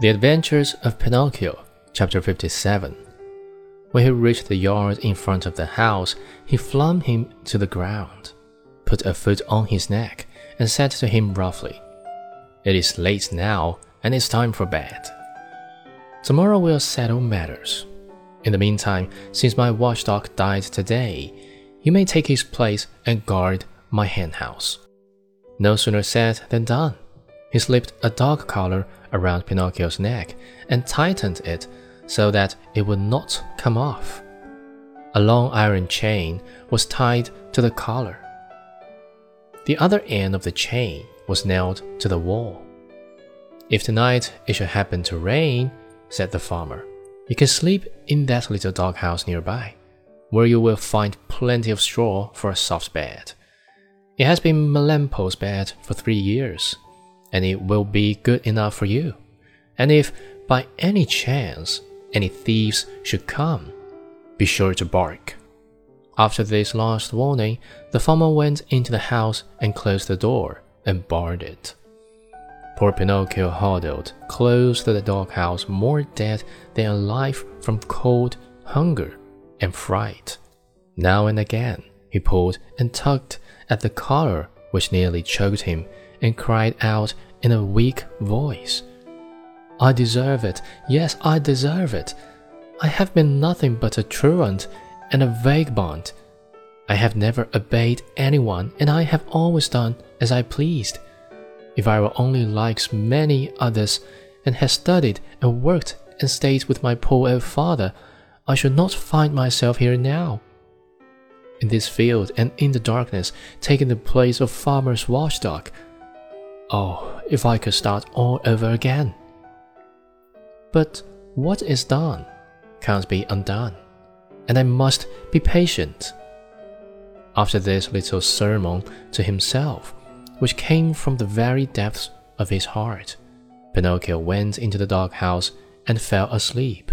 The Adventures of Pinocchio, chapter 57. When he reached the yard in front of the house, he flung him to the ground, put a foot on his neck, and said to him roughly, It is late now, and it's time for bed. Tomorrow we'll settle matters. In the meantime, since my watchdog died today, you may take his place and guard my henhouse. No sooner said than done. He slipped a dog collar around Pinocchio's neck and tightened it so that it would not come off. A long iron chain was tied to the collar. The other end of the chain was nailed to the wall. If tonight it should happen to rain, said the farmer, you can sleep in that little doghouse nearby, where you will find plenty of straw for a soft bed. It has been Melampo's bed for three years, and it will be good enough for you. And if by any chance any thieves should come, be sure to bark. After this last warning, the farmer went into the house and closed the door and barred it. Poor Pinocchio huddled close to the doghouse, more dead than alive from cold, hunger, and fright. Now and again, he pulled and tugged at the collar which nearly choked him and cried out in a weak voice, I deserve it, yes, I deserve it. I have been nothing but a truant and a vagabond. I have never obeyed anyone, and I have always done as I pleased. If I were only like many others, and had studied and worked and stayed with my poor old father, I should not find myself here now. In this field and in the darkness, taking the place of farmer's watchdog, Oh, if I could start all over again. But what is done can't be undone, and I must be patient. After this little sermon to himself, which came from the very depths of his heart, Pinocchio went into the doghouse and fell asleep.